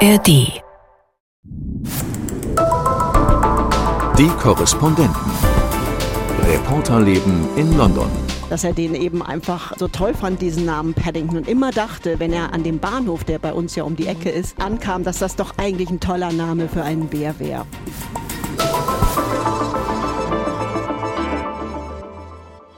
ARD. Die Korrespondenten. Reporterleben in London. dass er den eben einfach so toll fand, diesen Namen Paddington und immer dachte, wenn er an dem Bahnhof, der bei uns ja um die Ecke ist, ankam, dass das doch eigentlich ein toller Name für einen Bär wäre.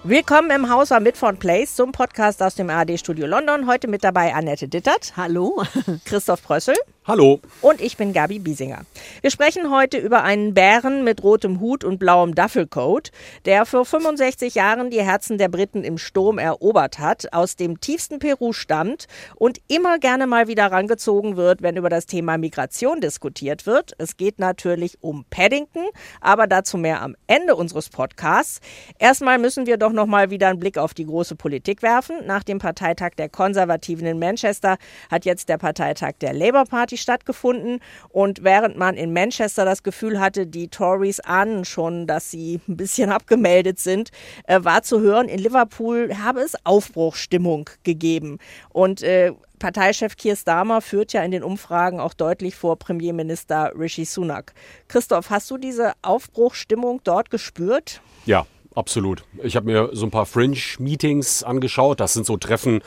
Willkommen im Haus am Midford Place zum Podcast aus dem ARD-Studio London. Heute mit dabei Annette Dittert, Hallo? Christoph Prössel Hallo. und ich bin Gabi Biesinger. Wir sprechen heute über einen Bären mit rotem Hut und blauem Duffelcoat, der vor 65 Jahren die Herzen der Briten im Sturm erobert hat, aus dem tiefsten Peru stammt und immer gerne mal wieder rangezogen wird, wenn über das Thema Migration diskutiert wird. Es geht natürlich um Paddington, aber dazu mehr am Ende unseres Podcasts. Erstmal müssen wir doch noch mal wieder einen Blick auf die große Politik werfen. Nach dem Parteitag der Konservativen in Manchester hat jetzt der Parteitag der Labour Party stattgefunden. Und während man in Manchester das Gefühl hatte, die Tories ahnen schon, dass sie ein bisschen abgemeldet sind, äh, war zu hören, in Liverpool habe es Aufbruchstimmung gegeben. Und äh, Parteichef Keir Starmer führt ja in den Umfragen auch deutlich vor Premierminister Rishi Sunak. Christoph, hast du diese Aufbruchstimmung dort gespürt? Ja, absolut. Ich habe mir so ein paar Fringe-Meetings angeschaut. Das sind so Treffen,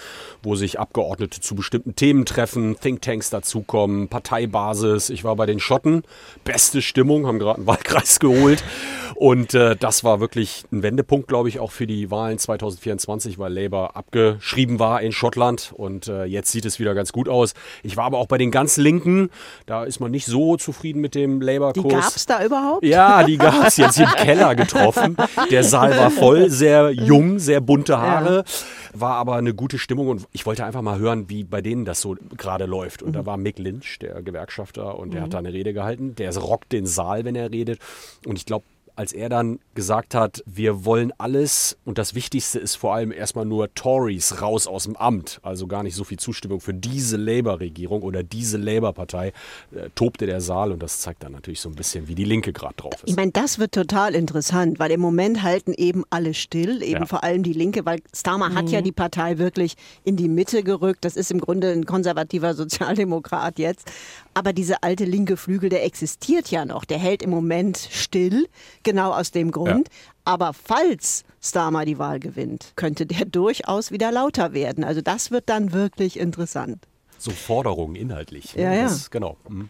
wo sich Abgeordnete zu bestimmten Themen treffen, Thinktanks dazukommen, Parteibasis. Ich war bei den Schotten. Beste Stimmung, haben gerade einen Wahlkreis geholt. Und äh, das war wirklich ein Wendepunkt, glaube ich, auch für die Wahlen 2024, weil Labour abgeschrieben war in Schottland. Und äh, jetzt sieht es wieder ganz gut aus. Ich war aber auch bei den ganz Linken. Da ist man nicht so zufrieden mit dem Die Labour-Kurs. gab es da überhaupt? Ja, die gab es jetzt im Keller getroffen. Der Saal war voll, sehr jung, sehr bunte Haare, war aber eine gute Stimmung und ich wollte einfach mal hören, wie bei denen das so gerade läuft. Und da war Mick Lynch, der Gewerkschafter, und der hat da eine Rede gehalten. Der rockt den Saal, wenn er redet. Und ich glaube, als er dann gesagt hat, wir wollen alles und das Wichtigste ist vor allem erstmal nur Tories raus aus dem Amt, also gar nicht so viel Zustimmung für diese Labour-Regierung oder diese Labour-Partei, äh, tobte der Saal und das zeigt dann natürlich so ein bisschen, wie die Linke gerade drauf ist. Ich meine, das wird total interessant, weil im Moment halten eben alle still, eben Ja. vor allem die Linke, weil Starmer hat ja die Partei wirklich in die Mitte gerückt. Das ist im Grunde ein konservativer Sozialdemokrat jetzt. Aber dieser alte linke Flügel, der existiert ja noch. Der hält im Moment still, genau aus dem Grund. Aber falls Starmer die Wahl gewinnt, könnte der durchaus wieder lauter werden. Also das wird dann wirklich interessant. So Forderungen inhaltlich. ne? Ja, ja. Das, genau. Mhm.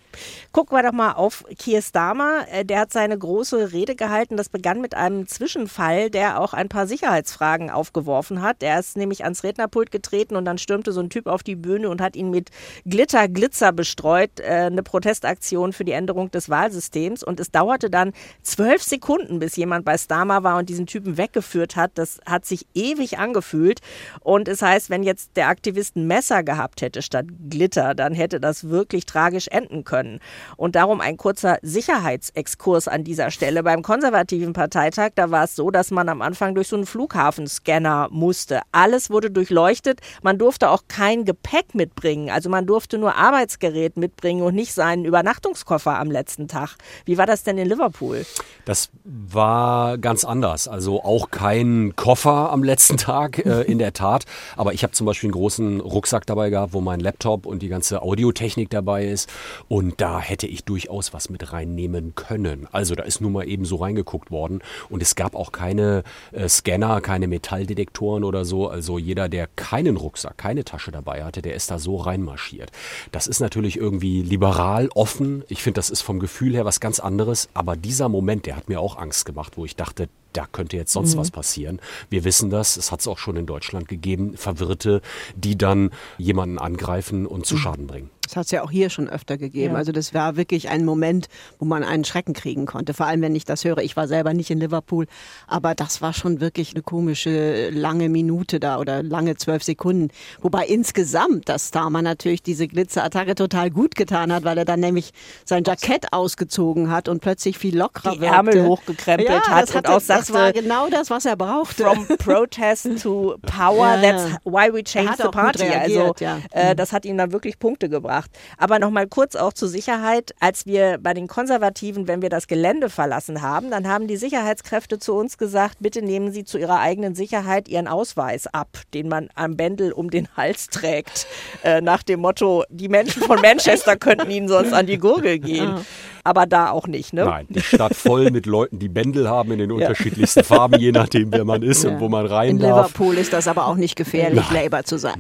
Gucken wir doch mal auf Keir Starmer. Äh, Der hat seine große Rede gehalten. Das begann mit einem Zwischenfall, der auch ein paar Sicherheitsfragen aufgeworfen hat. Er ist nämlich ans Rednerpult getreten und dann stürmte so ein Typ auf die Bühne und hat ihn mit Glitter, Glitzer bestreut. Äh, Eine Protestaktion für die Änderung des Wahlsystems. Und es dauerte dann zwölf Sekunden, bis jemand bei Starmer war und diesen Typen weggeführt hat. Das hat sich ewig angefühlt. Und es heißt, wenn jetzt der Aktivist ein Messer gehabt hätte statt Glitter, dann hätte das wirklich tragisch enden können. Und darum ein kurzer Sicherheitsexkurs an dieser Stelle. Beim konservativen Parteitag, da war es so, dass man am Anfang durch so einen Flughafenscanner musste. Alles wurde durchleuchtet. Man durfte auch kein Gepäck mitbringen. Also man durfte nur Arbeitsgerät mitbringen und nicht seinen Übernachtungskoffer am letzten Tag. Wie war das denn in Liverpool? Das war ganz anders. Also auch kein Koffer am letzten Tag, äh, in der Tat. Aber ich habe zum Beispiel einen großen Rucksack dabei gehabt, wo mein Laptop und die ganze Audiotechnik dabei ist. Und da hätte ich durchaus was mit reinnehmen können. Also da ist nun mal eben so reingeguckt worden. Und es gab auch keine äh, Scanner, keine Metalldetektoren oder so. Also jeder, der keinen Rucksack, keine Tasche dabei hatte, der ist da so reinmarschiert. Das ist natürlich irgendwie liberal, offen. Ich finde, das ist vom Gefühl her was ganz anderes. Aber dieser Moment, der hat mir auch Angst gemacht, wo ich dachte, da könnte jetzt sonst was passieren. Wir wissen das, es hat es auch schon in Deutschland gegeben, Verwirrte, die dann jemanden angreifen und zu Schaden bringen. Das hat es ja auch hier schon öfter gegeben. Ja. Also das war wirklich ein Moment, wo man einen Schrecken kriegen konnte. Vor allem, wenn ich das höre. Ich war selber nicht in Liverpool, aber das war schon wirklich eine komische lange Minute da oder lange zwölf Sekunden. Wobei insgesamt das Starmer natürlich diese Glitzerattacke total gut getan hat, weil er dann nämlich sein Jackett ausgezogen hat und plötzlich viel lockerer Die wirkte. Ärmel hochgekrempelt ja, hat das und hatte- auch Das sagte, war genau das, was er brauchte. From protest to power, Ja, that's why we changed the party. Also reagiert, ja. äh, das hat ihm dann wirklich Punkte gebracht. Gebracht. Aber noch mal kurz auch zur Sicherheit. Als wir bei den Konservativen, wenn wir das Gelände verlassen haben, dann haben die Sicherheitskräfte zu uns gesagt, bitte nehmen Sie zu Ihrer eigenen Sicherheit Ihren Ausweis ab, den man am Bändel um den Hals trägt. Äh, nach dem Motto, die Menschen von Manchester könnten Ihnen sonst an die Gurgel gehen. Aber da auch nicht, ne? Nein, die Stadt voll mit Leuten, die Bändel haben in den unterschiedlichsten Farben, je nachdem, wer man ist und wo man rein In darf. Liverpool ist das aber auch nicht gefährlich, Labour zu sein.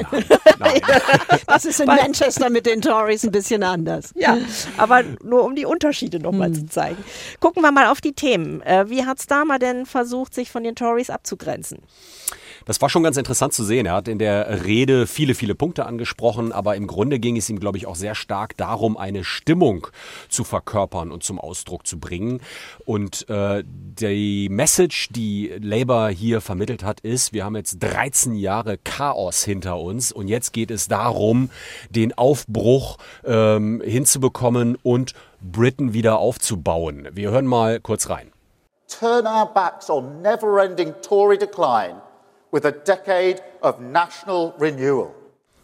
Nein. Das ist in Manchester mit den Tories ein bisschen anders. Ja, aber nur um die Unterschiede nochmal zu zeigen. Gucken wir mal auf die Themen. Äh, wie hat Starmer denn versucht, sich von den Tories abzugrenzen? Das war schon ganz interessant zu sehen. Er hat in der Rede viele, viele Punkte angesprochen, aber im Grunde ging es ihm, glaube ich, auch sehr stark darum, eine Stimmung zu verkörpern und zum Ausdruck zu bringen. Und äh, die Message, die Labour hier vermittelt hat, ist, wir haben jetzt 13 Jahre Chaos hinter uns und jetzt geht es darum, den Aufbruch ähm, hinzubekommen und Britain wieder aufzubauen. Wir hören mal kurz rein. turn our backs on never ending Tory decline with a decade of national renewal.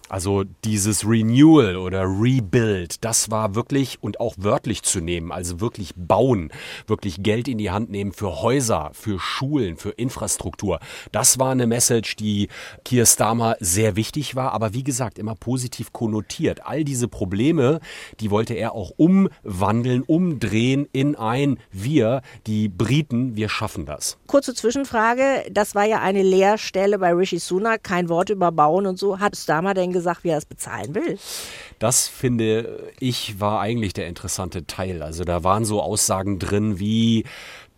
Also dieses Renewal oder Rebuild, das war wirklich und auch wörtlich zu nehmen, also wirklich bauen, wirklich Geld in die Hand nehmen für Häuser, für Schulen, für Infrastruktur. Das war eine Message, die Keir Starmer sehr wichtig war, aber wie gesagt, immer positiv konnotiert. All diese Probleme, die wollte er auch umwandeln, umdrehen in ein Wir, die Briten, wir schaffen das. Kurze Zwischenfrage. Das war ja eine Leerstelle bei Rishi Sunak. Kein Wort über Bauen und so. Hat Starmer denn gesagt, wie er es bezahlen will? Das finde ich war eigentlich der interessante Teil. Also da waren so Aussagen drin wie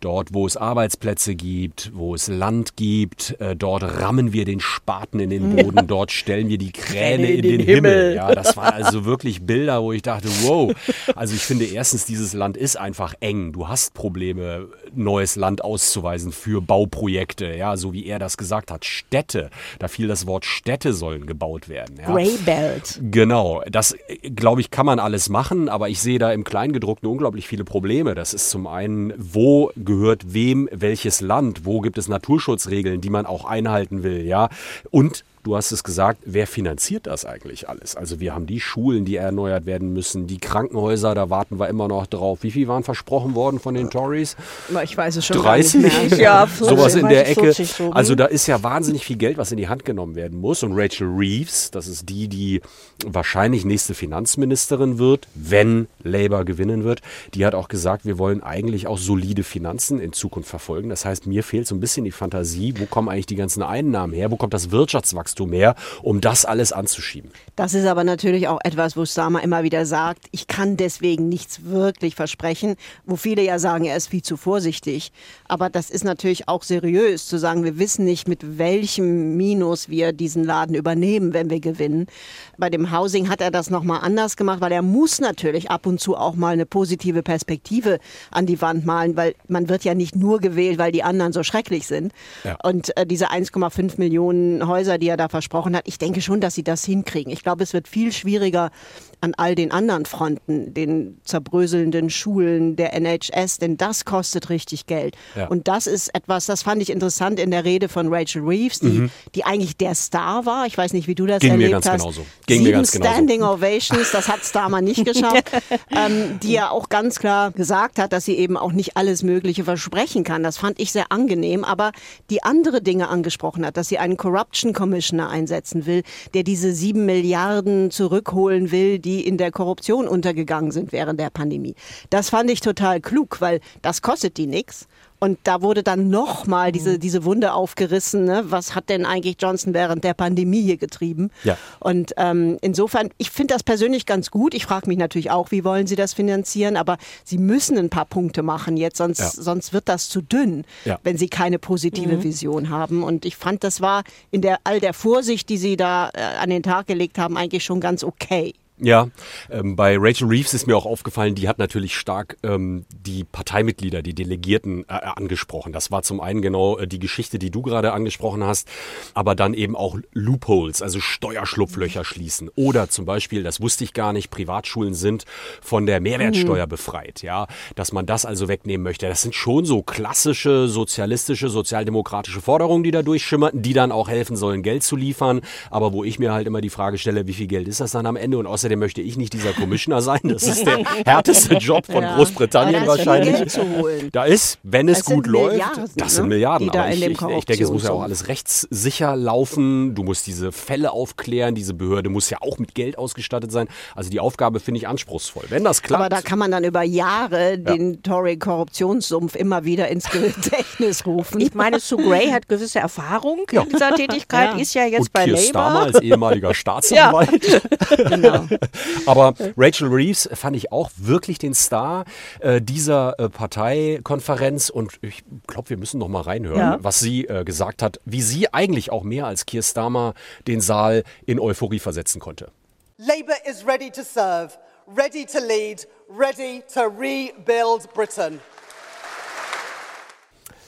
Dort, wo es Arbeitsplätze gibt, wo es Land gibt, äh, dort rammen wir den Spaten in den Boden, dort stellen wir die Kräne in, den, Himmel. Ja, das waren also wirklich Bilder, wo ich dachte, wow. Also ich finde erstens, dieses Land ist einfach eng. Du hast Probleme, neues Land auszuweisen für Bauprojekte, ja, so wie er das gesagt hat. Städte, da fiel das Wort Städte sollen gebaut werden. Ja. Greybelt. Genau, das äh, glaube ich, kann man alles machen, aber ich sehe da im Kleingedruckten unglaublich viele Probleme. Das ist zum einen, wo gehört wem welches Land, wo gibt es Naturschutzregeln, die man auch einhalten will, ja. Und Du hast es gesagt, wer finanziert das eigentlich alles? Also wir haben die Schulen, die erneuert werden müssen, die Krankenhäuser, da warten wir immer noch drauf. Wie viel waren versprochen worden von den Tories? Ich weiß es schon 30? gar nicht mehr. Ja, 40, Sowas in der 40, Ecke. 40 so? Also da ist ja wahnsinnig viel Geld, was in die Hand genommen werden muss. Und Rachel Reeves, das ist die, die wahrscheinlich nächste Finanzministerin wird, wenn Labour gewinnen wird, die hat auch gesagt, wir wollen eigentlich auch solide Finanzen in Zukunft verfolgen. Das heißt, mir fehlt so ein bisschen die Fantasie, wo kommen eigentlich die ganzen Einnahmen her, wo kommt das Wirtschaftswachstum her, um das alles anzuschieben. Das ist aber natürlich auch etwas, wo Starmer immer wieder sagt, ich kann deswegen nichts wirklich versprechen, wo viele ja sagen, er ist viel zu vorsichtig. Aber das ist natürlich auch seriös zu sagen, wir wissen nicht, mit welchem Minus wir diesen Laden übernehmen, wenn wir gewinnen. Bei dem Housing hat er das nochmal anders gemacht, weil er muss natürlich ab und zu auch mal eine positive Perspektive an die Wand malen, weil man wird ja nicht nur gewählt, weil die anderen so schrecklich sind. Ja. Und äh, diese 1,5 Millionen Häuser, die er da versprochen hat, ich denke schon, dass sie das hinkriegen. Ich glaube, es wird viel schwieriger an all den anderen Fronten, den zerbröselnden Schulen, der NHS, denn das kostet richtig Geld. Ja. Und das ist etwas, das fand ich interessant in der Rede von Rachel Reeves, die, die eigentlich der Star war. Ich weiß nicht, wie du das Mhm. Ging mir erlebt ganz hast. genauso. Ging Sieben mir ganz genauso. Standing Ovations, das hat Starmer nicht geschafft, ähm, die ja auch ganz klar gesagt hat, dass sie eben auch nicht alles Mögliche versprechen kann. Das fand ich sehr angenehm, aber die andere Dinge angesprochen hat, dass sie einen Corruption Commissioner einsetzen will, der diese sieben Milliarden zurückholen will, die in der Korruption untergegangen sind während der Pandemie. Das fand ich total klug, weil das kostet die nichts. Und da wurde dann nochmal diese, diese Wunde aufgerissen. Ne? Was hat denn eigentlich Johnson während der Pandemie hier getrieben? Ja. Und ähm, insofern, ich finde das persönlich ganz gut. Ich frage mich natürlich auch, wie wollen Sie das finanzieren? Aber Sie müssen ein paar Punkte machen jetzt, sonst, Ja. sonst wird das zu dünn, Ja. wenn Sie keine positive Vision haben. Und ich fand, das war in der all der Vorsicht, die Sie da äh, an den Tag gelegt haben, eigentlich schon ganz okay. Ja, ähm, bei Rachel Reeves ist mir auch aufgefallen, die hat natürlich stark ähm, die Parteimitglieder, die Delegierten äh, angesprochen. Das war zum einen genau äh, die Geschichte, die du gerade angesprochen hast, aber dann eben auch Loopholes, also Steuerschlupflöcher schließen. Oder zum Beispiel, das wusste ich gar nicht, Privatschulen sind von der Mehrwertsteuer befreit. Ja, dass man das also wegnehmen möchte. Das sind schon so klassische sozialistische, sozialdemokratische Forderungen, die da durchschimmerten, die dann auch helfen sollen, Geld zu liefern. Aber wo ich mir halt immer die Frage stelle, wie viel Geld ist das dann am Ende? Und außerdem Außerdem möchte ich nicht dieser Commissioner sein. Das ist der härteste Job von Großbritannien Aber da wahrscheinlich. Geld zu holen. Da ist, wenn es Das gut läuft, Milliarden, das sind ne, Milliarden. aber in ich, dem ich, ich denke, es muss ja auch alles rechtssicher laufen. Du musst diese Fälle aufklären. Diese Behörde muss ja auch mit Geld ausgestattet sein. Also die Aufgabe finde ich anspruchsvoll. Wenn das klappt. Aber da kann man dann über Jahre den Tory-Korruptionssumpf immer wieder ins Gedächtnis rufen. Ich meine, Sue Gray hat gewisse Erfahrung in dieser Tätigkeit, Ja. ist ja jetzt und bei Keir Labour. Starmer als ehemaliger Staatsanwalt. genau. Aber Rachel Reeves fand ich auch wirklich den Star äh, dieser äh, Parteikonferenz und ich glaube, wir müssen noch mal reinhören, Ja. was sie äh, gesagt hat, wie sie eigentlich auch mehr als Keir Starmer den Saal in Euphorie versetzen konnte. Labour is ready to serve, ready to lead, ready to rebuild Britain.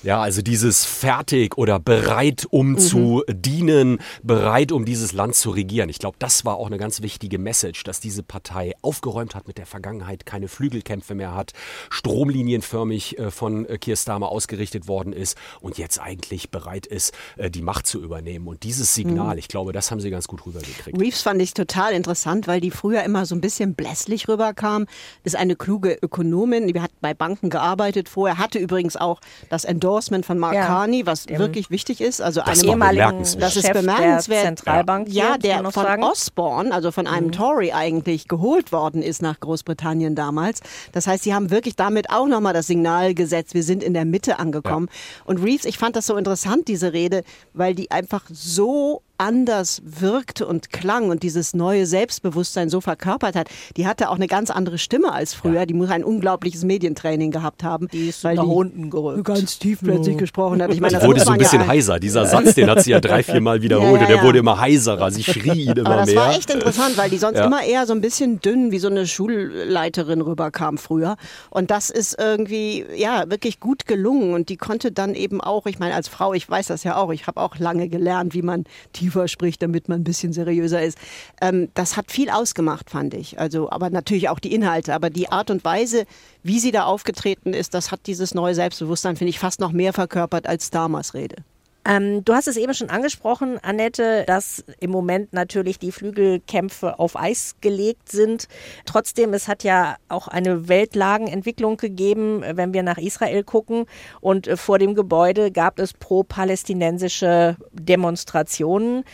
Ja, also dieses fertig oder bereit, um zu dienen, bereit, um dieses Land zu regieren. Ich glaube, das war auch eine ganz wichtige Message, dass diese Partei aufgeräumt hat mit der Vergangenheit, keine Flügelkämpfe mehr hat, stromlinienförmig äh, von äh, Keir Starmer ausgerichtet worden ist und jetzt eigentlich bereit ist, äh, die Macht zu übernehmen. Und dieses Signal, ich glaube, das haben sie ganz gut rübergekriegt. Reeves fand ich total interessant, weil die früher immer so ein bisschen blässlich rüberkam. Ist eine kluge Ökonomin, die hat bei Banken gearbeitet vorher, hatte übrigens auch das Endorsement von Mark Ja, Carney, was wirklich wichtig ist. Also Das einem ehemaligen bemerkenswert. das ist Chef bemerkenswert. der Zentralbank hier, ja, muss der von sagen. Osborne, also von einem Tory eigentlich geholt worden ist nach Großbritannien damals. Das heißt, sie haben wirklich damit auch nochmal das Signal gesetzt, wir sind in der Mitte angekommen. Und Reeves, ich fand das so interessant, diese Rede, weil die einfach so anders wirkte und klang und dieses neue Selbstbewusstsein so verkörpert hat. Die hatte auch eine ganz andere Stimme als früher. Die muss ein unglaubliches Medientraining gehabt haben. Die ist weil nach die unten gerückt. ganz tief plötzlich gesprochen hat. Ich meine, Die das wurde so ein ja bisschen ein- heiser. Dieser Satz, den hat sie ja drei, vier Mal wiederholt Ja, ja, und der ja. wurde immer heiserer. Sie schrie ihn immer Aber das mehr. war echt interessant, weil die sonst Ja. immer eher so ein bisschen dünn wie so eine Schulleiterin rüberkam früher. Und das ist irgendwie, ja, wirklich gut gelungen. Und die konnte dann eben auch, ich meine, als Frau, ich weiß das ja auch, ich habe auch lange gelernt, wie man tiefer spricht, damit man ein bisschen seriöser ist. Ähm, das hat viel ausgemacht, fand ich. Also, aber natürlich auch die Inhalte. Aber die Art und Weise, wie sie da aufgetreten ist, das hat dieses neue Selbstbewusstsein, finde ich, fast noch mehr verkörpert als Damers Rede. Ähm, du hast es eben schon angesprochen, Annette, dass im Moment natürlich die Flügelkämpfe auf Eis gelegt sind. Trotzdem, es hat ja auch eine Weltlagenentwicklung gegeben, wenn wir nach Israel gucken. Und äh, vor dem Gebäude gab es pro-palästinensische Demonstrationen.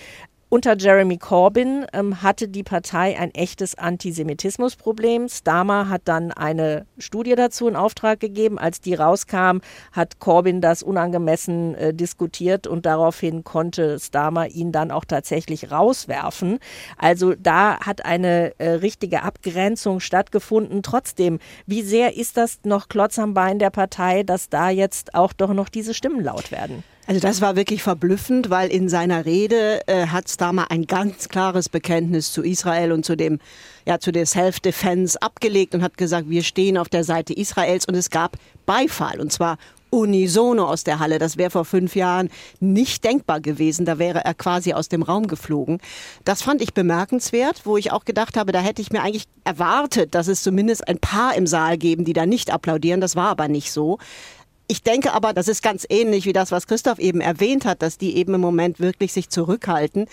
Unter Jeremy Corbyn ähm, hatte die Partei ein echtes Antisemitismusproblem. Starmer hat dann eine Studie dazu in Auftrag gegeben. Als die rauskam, hat Corbyn das unangemessen äh, diskutiert und daraufhin konnte Starmer ihn dann auch tatsächlich rauswerfen. Also da hat eine äh, richtige Abgrenzung stattgefunden. Trotzdem, wie sehr ist das noch Klotz am Bein der Partei, dass da jetzt auch doch noch diese Stimmen laut werden? Also das war wirklich verblüffend, weil in seiner Rede äh, hat Starmer ein ganz klares Bekenntnis zu Israel und zu dem ja zu der Self-Defense abgelegt und hat gesagt, wir stehen auf der Seite Israels und es gab Beifall und zwar unisono aus der Halle. Das wäre vor fünf Jahren nicht denkbar gewesen. Da wäre er quasi aus dem Raum geflogen. Das fand ich bemerkenswert, wo ich auch gedacht habe, da hätte ich mir eigentlich erwartet, dass es zumindest ein paar im Saal geben, die da nicht applaudieren. Das war aber nicht so. Ich denke aber, das ist ganz ähnlich wie das, was Christoph eben erwähnt hat, dass die eben im Moment wirklich sich zurückhalten.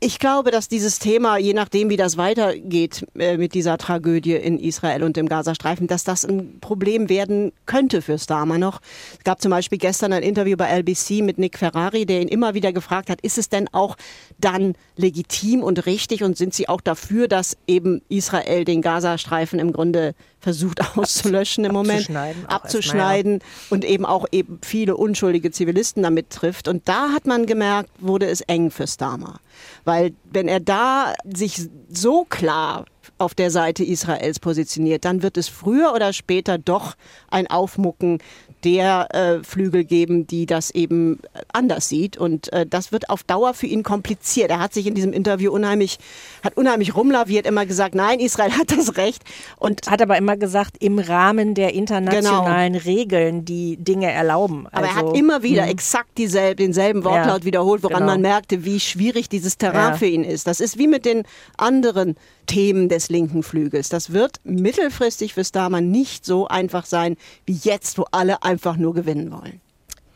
Ich glaube, dass dieses Thema, je nachdem, wie das weitergeht äh, mit dieser Tragödie in Israel und im Gazastreifen, dass das ein Problem werden könnte für Starmer noch. Es gab zum Beispiel gestern ein Interview bei LBC mit Nick Ferrari, der ihn immer wieder gefragt hat, ist es denn auch dann legitim und richtig und sind Sie auch dafür, dass eben Israel den Gazastreifen im Grunde versucht auszulöschen im Moment, Abzuschneiden abzuschneiden und eben auch eben viele unschuldige Zivilisten damit trifft. Und da hat man gemerkt, wurde es eng für Starmer. Weil wenn er da sich so klar auf der Seite Israels positioniert, dann wird es früher oder später doch ein Aufmucken der äh, Flügel geben, die das eben anders sieht. Und äh, das wird auf Dauer für ihn kompliziert. Er hat sich in diesem Interview unheimlich, hat unheimlich rumlaviert, immer gesagt, nein, Israel hat das Recht. Und Hat aber immer gesagt, im Rahmen der internationalen Regeln, die Dinge erlauben. Aber er Also, hat immer wieder exakt dieselbe, denselben Wortlaut Ja, wiederholt, woran genau. man merkte, wie schwierig dieses Terrain Ja. für ihn ist. Das ist wie mit den anderen Themen des linken Flügels. Das wird mittelfristig für Starmer nicht so einfach sein wie jetzt, wo alle einfach nur gewinnen wollen.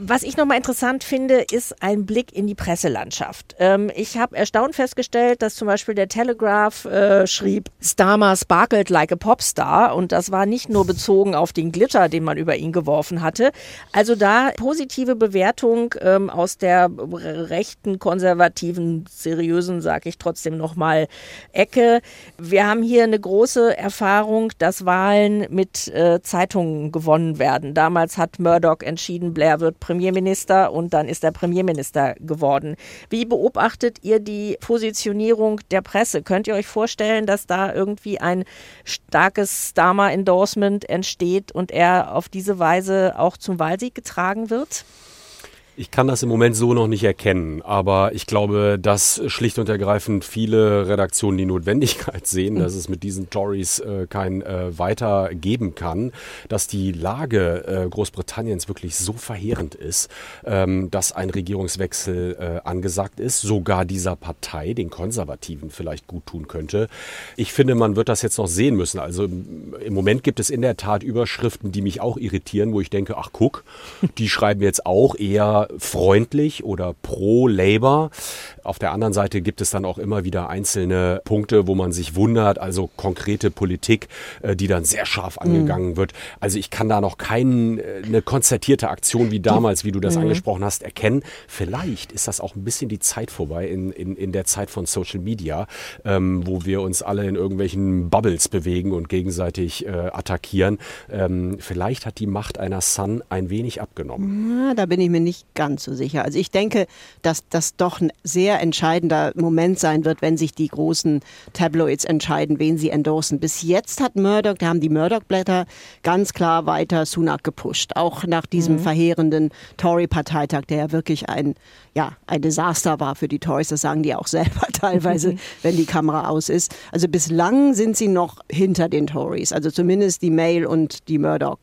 Was ich nochmal interessant finde, ist ein Blick in die Presselandschaft. Ähm, ich habe erstaunt festgestellt, dass zum Beispiel der Telegraph äh, schrieb, Starmer sparkled like a Popstar und das war nicht nur bezogen auf den Glitter, den man über ihn geworfen hatte. Also da positive Bewertung ähm, aus der rechten, konservativen, seriösen, sage ich trotzdem nochmal, Ecke. Wir haben hier eine große Erfahrung, dass Wahlen mit äh, Zeitungen gewonnen werden. Damals hat Murdoch entschieden, Blair wird Premierminister und dann ist er Premierminister geworden. Wie beobachtet ihr die Positionierung der Presse? Könnt ihr euch vorstellen, dass da irgendwie ein starkes Starmer-Endorsement entsteht und er auf diese Weise auch zum Wahlsieg getragen wird? Ich kann das im Moment so noch nicht erkennen, aber ich glaube, dass schlicht und ergreifend viele Redaktionen die Notwendigkeit sehen, dass es mit diesen Tories äh, kein äh, Weiter geben kann, dass die Lage äh, Großbritanniens wirklich so verheerend ist, ähm, dass ein Regierungswechsel äh, angesagt ist, sogar dieser Partei, den Konservativen, vielleicht gut tun könnte. Ich finde, man wird das jetzt noch sehen müssen. Also im Moment gibt es in der Tat Überschriften, die mich auch irritieren, wo ich denke, ach guck, die schreiben jetzt auch eher freundlich oder pro Labour. Auf der anderen Seite gibt es dann auch immer wieder einzelne Punkte, wo man sich wundert, also konkrete Politik, äh, die dann sehr scharf mhm. angegangen mhm. wird. Also ich kann da noch keine äh, konzertierte Aktion wie damals, wie du das mhm. angesprochen hast, erkennen. Vielleicht ist das auch ein bisschen die Zeit vorbei in, in, in der Zeit von Social Media, ähm, wo wir uns alle in irgendwelchen Bubbles bewegen und gegenseitig äh, attackieren. Ähm, vielleicht hat die Macht einer Sun ein wenig abgenommen. Ja, da bin ich mir nicht ganz so sicher. Also ich denke, dass das doch ein sehr entscheidender Moment sein wird, wenn sich die großen Tabloids entscheiden, wen sie endorsen. Bis jetzt hat Murdoch, da haben die Murdoch-Blätter ganz klar weiter Sunak gepusht. Auch nach diesem mhm. verheerenden Tory-Parteitag, der ja wirklich ein, ja, ein Desaster war für die Tories. Das sagen die auch selber teilweise, wenn die Kamera aus ist. Also bislang sind sie noch hinter den Tories. Also zumindest die Mail und die Murdoch.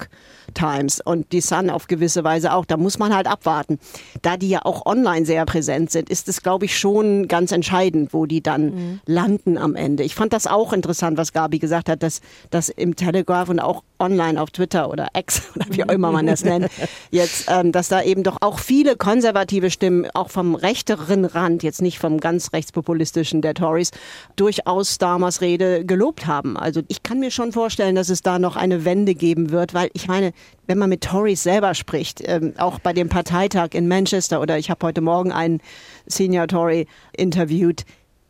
Times und die Sun auf gewisse Weise auch. Da muss man halt abwarten. Da die ja auch online sehr präsent sind, ist es, glaube ich, schon ganz entscheidend, wo die dann mhm. landen am Ende. Ich fand das auch interessant, was Gabi gesagt hat, dass das im Telegraph und auch online auf Twitter oder X oder wie auch immer man das nennt, jetzt, ähm, dass da eben doch auch viele konservative Stimmen, auch vom rechteren Rand, jetzt nicht vom ganz rechtspopulistischen der Tories, durchaus Starmers Rede gelobt haben. Also ich kann mir schon vorstellen, dass es da noch eine Wende geben wird, weil ich meine, wenn man mit Tories selber spricht, ähm, auch bei dem Parteitag in Manchester oder ich habe heute Morgen einen Senior Tory interviewt,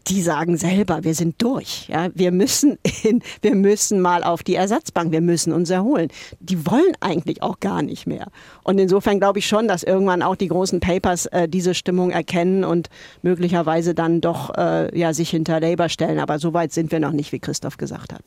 die sagen selber, wir sind durch. Ja, wir müssen in, wir müssen mal auf die Ersatzbank, wir müssen uns erholen. Die wollen eigentlich auch gar nicht mehr. Und insofern glaube ich schon, dass irgendwann auch die großen Papers äh, diese Stimmung erkennen und möglicherweise dann doch äh, ja, sich hinter Labour stellen. Aber so weit sind wir noch nicht, wie Christoph gesagt hat.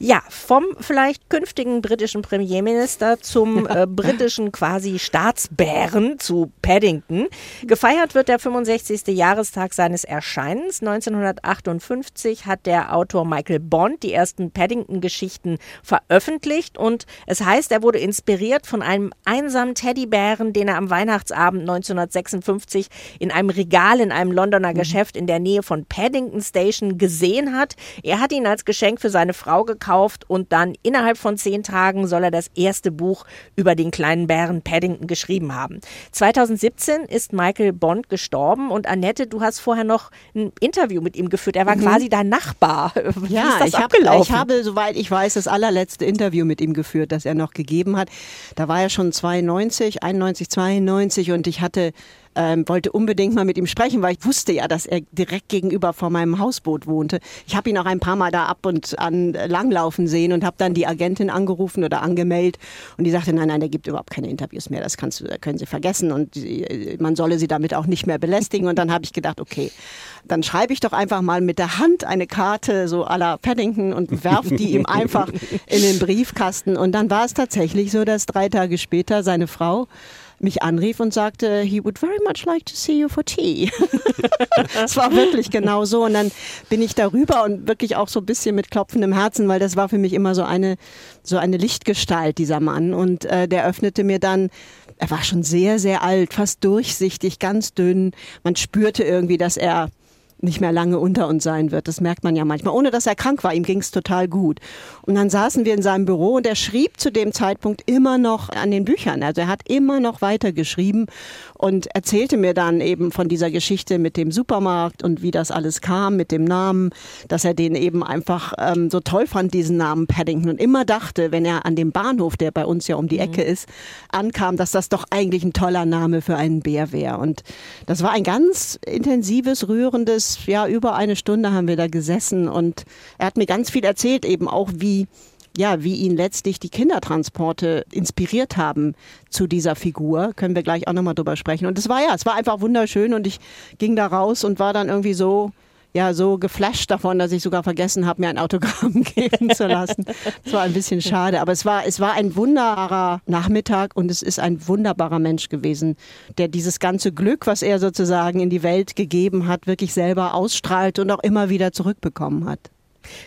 Ja, vom vielleicht künftigen britischen Premierminister zum äh, britischen quasi Staatsbären zu Paddington. Gefeiert wird der 65. Jahrestag seines Erscheinens. 1958 hat der Autor Michael Bond die ersten Paddington-Geschichten veröffentlicht und es heißt, er wurde inspiriert von einem einsamen Teddybären, den er am Weihnachtsabend 1956 in einem Regal in einem Londoner mhm. Geschäft in der Nähe von Paddington Station gesehen hat. Er hat ihn als Geschenk für seine Frau gekauft gekauft und dann innerhalb von zehn Tagen soll er das erste Buch über den kleinen Bären Paddington geschrieben haben. 2017 ist Michael Bond gestorben und Annette, du hast vorher noch ein Interview mit ihm geführt. Er war mhm. quasi dein Nachbar. Wie ja, ich, hab, ich habe, soweit ich weiß, das allerletzte Interview mit ihm geführt, das er noch gegeben hat. Da war er schon 92, 91, 92 und ich hatte ähm, wollte unbedingt mal mit ihm sprechen, weil ich wusste ja, dass er direkt gegenüber vor meinem Hausboot wohnte. Ich habe ihn auch ein paar Mal da ab und an langlaufen sehen und habe dann die Agentin angerufen oder angemeldet. Und die sagte, nein, nein, der gibt überhaupt keine Interviews mehr, das kannst du, können Sie vergessen. Und man solle sie damit auch nicht mehr belästigen. Und dann habe ich gedacht, okay, dann schreibe ich doch einfach mal mit der Hand eine Karte so à la Paddington und werfe die ihm einfach in den Briefkasten. Und dann war es tatsächlich so, dass drei Tage später seine Frau mich anrief und sagte, he would very much like to see you for tea. Es war wirklich genau so. Und dann bin ich darüber und wirklich auch so ein bisschen mit klopfendem Herzen, weil das war für mich immer so eine, so eine Lichtgestalt, dieser Mann. Und äh, der öffnete mir dann er war schon sehr, sehr alt, fast durchsichtig, ganz dünn. Man spürte irgendwie, dass er nicht mehr lange unter uns sein wird. Das merkt man ja manchmal, ohne dass er krank war. Ihm ging es total gut. Und dann saßen wir in seinem Büro und er schrieb zu dem Zeitpunkt immer noch an den Büchern. Also er hat immer noch weiter geschrieben und erzählte mir dann eben von dieser Geschichte mit dem Supermarkt und wie das alles kam mit dem Namen, dass er den eben einfach ähm, so toll fand, diesen Namen Paddington und immer dachte, wenn er an dem Bahnhof, der bei uns ja um die Ecke ist, ankam, dass das doch eigentlich ein toller Name für einen Bär wäre. Und das war ein ganz intensives, rührendes, ja, über eine Stunde haben wir da gesessen und er hat mir ganz viel erzählt, eben auch wie ja, wie ihn letztlich die Kindertransporte inspiriert haben zu dieser Figur. Können wir gleich auch nochmal drüber sprechen. Und es war ja, es war einfach wunderschön und ich ging da raus und war dann irgendwie so, ja, so geflasht davon, dass ich sogar vergessen habe, mir ein Autogramm geben zu lassen. Das war ein bisschen schade, aber es war, es war ein wunderbarer Nachmittag und es ist ein wunderbarer Mensch gewesen, der dieses ganze Glück, was er sozusagen in die Welt gegeben hat, wirklich selber ausstrahlt und auch immer wieder zurückbekommen hat.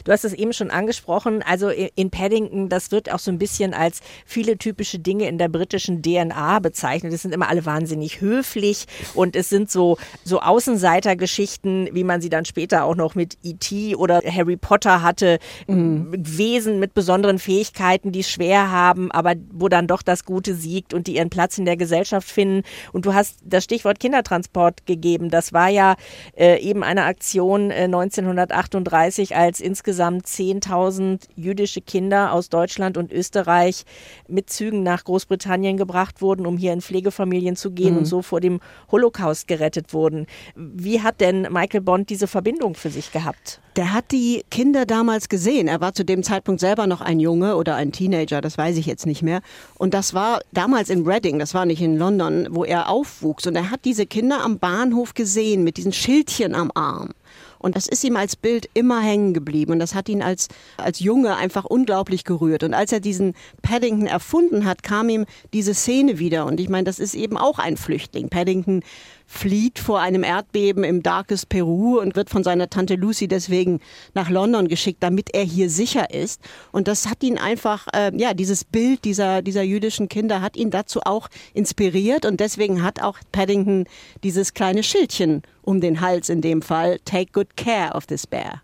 Du hast es eben schon angesprochen, also in Paddington, das wird auch so ein bisschen als viele typische Dinge in der britischen DNA bezeichnet. Es sind immer alle wahnsinnig höflich und es sind so, so Außenseitergeschichten, wie man sie dann später auch noch mit E.T. oder Harry Potter hatte. Mhm. Wesen mit besonderen Fähigkeiten, die es schwer haben, aber wo dann doch das Gute siegt und die ihren Platz in der Gesellschaft finden. Und du hast das Stichwort Kindertransport gegeben. Das war ja äh, eben eine Aktion äh, 1938, als insgesamt 10.000 jüdische Kinder aus Deutschland und Österreich mit Zügen nach Großbritannien gebracht wurden, um hier in Pflegefamilien zu gehen mhm. und so vor dem Holocaust gerettet wurden. Wie hat denn Michael Bond diese Verbindung für sich gehabt? Der hat die Kinder damals gesehen. Er war zu dem Zeitpunkt selber noch ein Junge oder ein Teenager, das weiß ich jetzt nicht mehr. Und das war damals in Reading, das war nicht in London, wo er aufwuchs. Und er hat diese Kinder am Bahnhof gesehen mit diesen Schildchen am Arm. Und das ist ihm als Bild immer hängen geblieben. Und das hat ihn als, als Junge einfach unglaublich gerührt. Und als er diesen Paddington erfunden hat, kam ihm diese Szene wieder. Und ich meine, das ist eben auch ein Flüchtling. Paddington flieht vor einem Erdbeben im darkes Peru und wird von seiner Tante Lucy deswegen nach London geschickt, damit er hier sicher ist. Und das hat ihn einfach, äh, ja, dieses Bild dieser, dieser jüdischen Kinder hat ihn dazu auch inspiriert und deswegen hat auch Paddington dieses kleine Schildchen um den Hals in dem Fall, Take good care of this bear.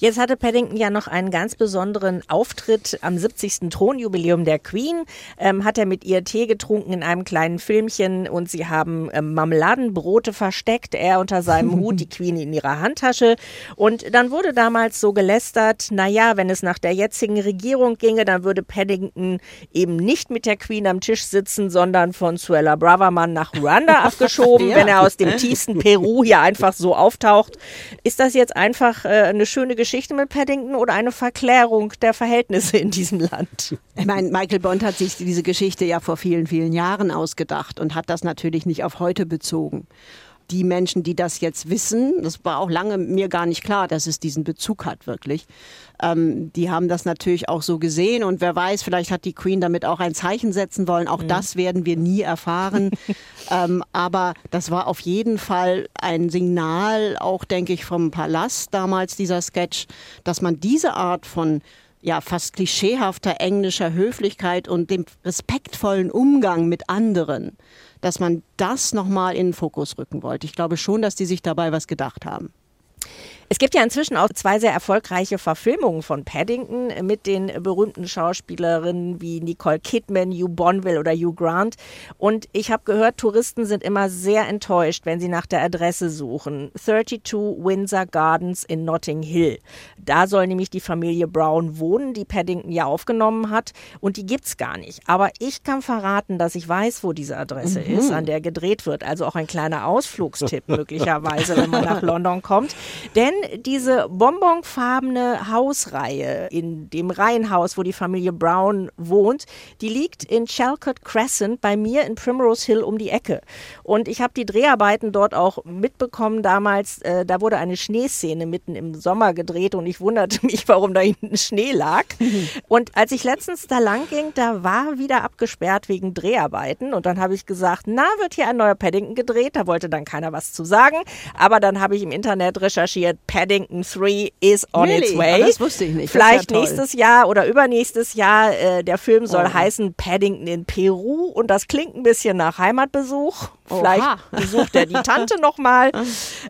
Jetzt hatte Paddington ja noch einen ganz besonderen Auftritt am 70. Thronjubiläum der Queen. Ähm, hat er mit ihr Tee getrunken in einem kleinen Filmchen und sie haben ähm, Marmeladenbrote versteckt, er unter seinem Hut, die Queen in ihrer Handtasche. Und dann wurde damals so gelästert, naja, wenn es nach der jetzigen Regierung ginge, dann würde Paddington eben nicht mit der Queen am Tisch sitzen, sondern von Suella Braverman nach Ruanda abgeschoben, ja. wenn er aus dem tiefsten Peru hier einfach so auftaucht. Ist das jetzt einfach äh, eine schöne Geschichte? Geschichte mit Paddington oder eine Verklärung der Verhältnisse in diesem Land? Ich meine, Michael Bond hat sich diese Geschichte ja vor vielen, vielen Jahren ausgedacht und hat das natürlich nicht auf heute bezogen die Menschen, die das jetzt wissen, das war auch lange mir gar nicht klar, dass es diesen Bezug hat, wirklich. Ähm, die haben das natürlich auch so gesehen und wer weiß, vielleicht hat die Queen damit auch ein Zeichen setzen wollen. Auch mhm. das werden wir nie erfahren. ähm, aber das war auf jeden Fall ein Signal, auch denke ich, vom Palast damals, dieser Sketch, dass man diese Art von ja fast klischeehafter englischer Höflichkeit und dem respektvollen Umgang mit anderen, dass man das nochmal in den Fokus rücken wollte. Ich glaube schon, dass die sich dabei was gedacht haben. Es gibt ja inzwischen auch zwei sehr erfolgreiche Verfilmungen von Paddington mit den berühmten Schauspielerinnen wie Nicole Kidman, Hugh Bonville oder Hugh Grant. Und ich habe gehört, Touristen sind immer sehr enttäuscht, wenn sie nach der Adresse suchen. 32 Windsor Gardens in Notting Hill. Da soll nämlich die Familie Brown wohnen, die Paddington ja aufgenommen hat. Und die gibt's gar nicht. Aber ich kann verraten, dass ich weiß, wo diese Adresse mhm. ist, an der gedreht wird. Also auch ein kleiner Ausflugstipp möglicherweise, wenn man nach London kommt. Denn diese bonbonfarbene Hausreihe in dem Reihenhaus, wo die Familie Brown wohnt, die liegt in Chalcott Crescent bei mir in Primrose Hill um die Ecke. Und ich habe die Dreharbeiten dort auch mitbekommen damals. Äh, da wurde eine Schneeszene mitten im Sommer gedreht und ich wunderte mich, warum da hinten Schnee lag. und als ich letztens da lang ging, da war wieder abgesperrt wegen Dreharbeiten. Und dann habe ich gesagt, na, wird hier ein neuer Paddington gedreht? Da wollte dann keiner was zu sagen. Aber dann habe ich im Internet recherchiert, Paddington 3 is on Really? its way. Ah, das wusste ich nicht. Vielleicht ja nächstes Jahr oder übernächstes Jahr. Äh, der Film soll Oh. heißen Paddington in Peru und das klingt ein bisschen nach Heimatbesuch. Vielleicht Oha. besucht er die Tante nochmal.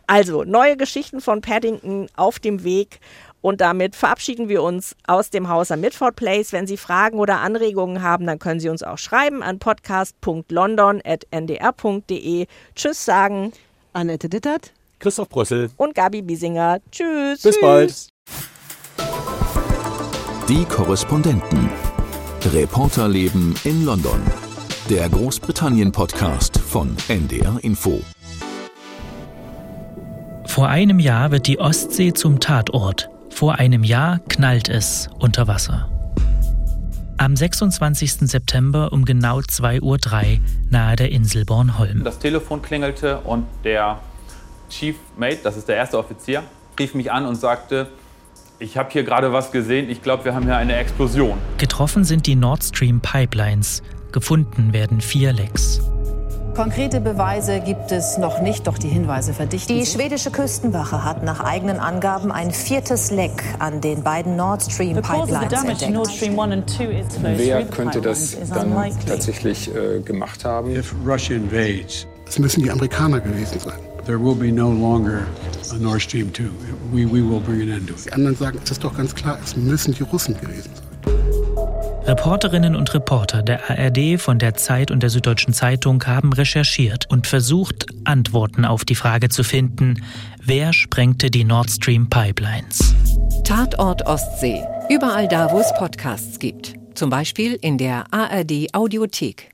Also neue Geschichten von Paddington auf dem Weg. Und damit verabschieden wir uns aus dem Haus am Midford Place. Wenn Sie Fragen oder Anregungen haben, dann können Sie uns auch schreiben an podcast.london.ndr.de. Tschüss sagen Annette Dittert. Christoph Brössel. und Gabi Biesinger. Tschüss. Bis bald. Die Korrespondenten. Reporterleben in London. Der Großbritannien-Podcast von NDR Info. Vor einem Jahr wird die Ostsee zum Tatort. Vor einem Jahr knallt es unter Wasser. Am 26. September um genau 2.03 Uhr nahe der Insel Bornholm. Das Telefon klingelte und der Chief Mate, das ist der erste Offizier, rief mich an und sagte, ich habe hier gerade was gesehen, ich glaube, wir haben hier eine Explosion. Getroffen sind die Nord Stream Pipelines. Gefunden werden vier Lecks. Konkrete Beweise gibt es noch nicht, doch die Hinweise verdichten Die sich. schwedische Küstenwache hat nach eigenen Angaben ein viertes Leck an den beiden Nord Stream Pipelines Nord entdeckt. Stream 1 and 2 is through Wer the könnte das dann unlikely. tatsächlich äh, gemacht haben? Es müssen die Amerikaner gewesen sein. There will be no longer a Nord Stream 2. We, we will bring an end to Die it. anderen sagen, es ist doch ganz klar, es müssen die Russen gewesen sein. Reporterinnen und Reporter der ARD, von der Zeit und der Süddeutschen Zeitung haben recherchiert und versucht, Antworten auf die Frage zu finden, wer sprengte die Nord Stream Pipelines? Tatort Ostsee. Überall da, wo es Podcasts gibt. Zum Beispiel in der ARD Audiothek.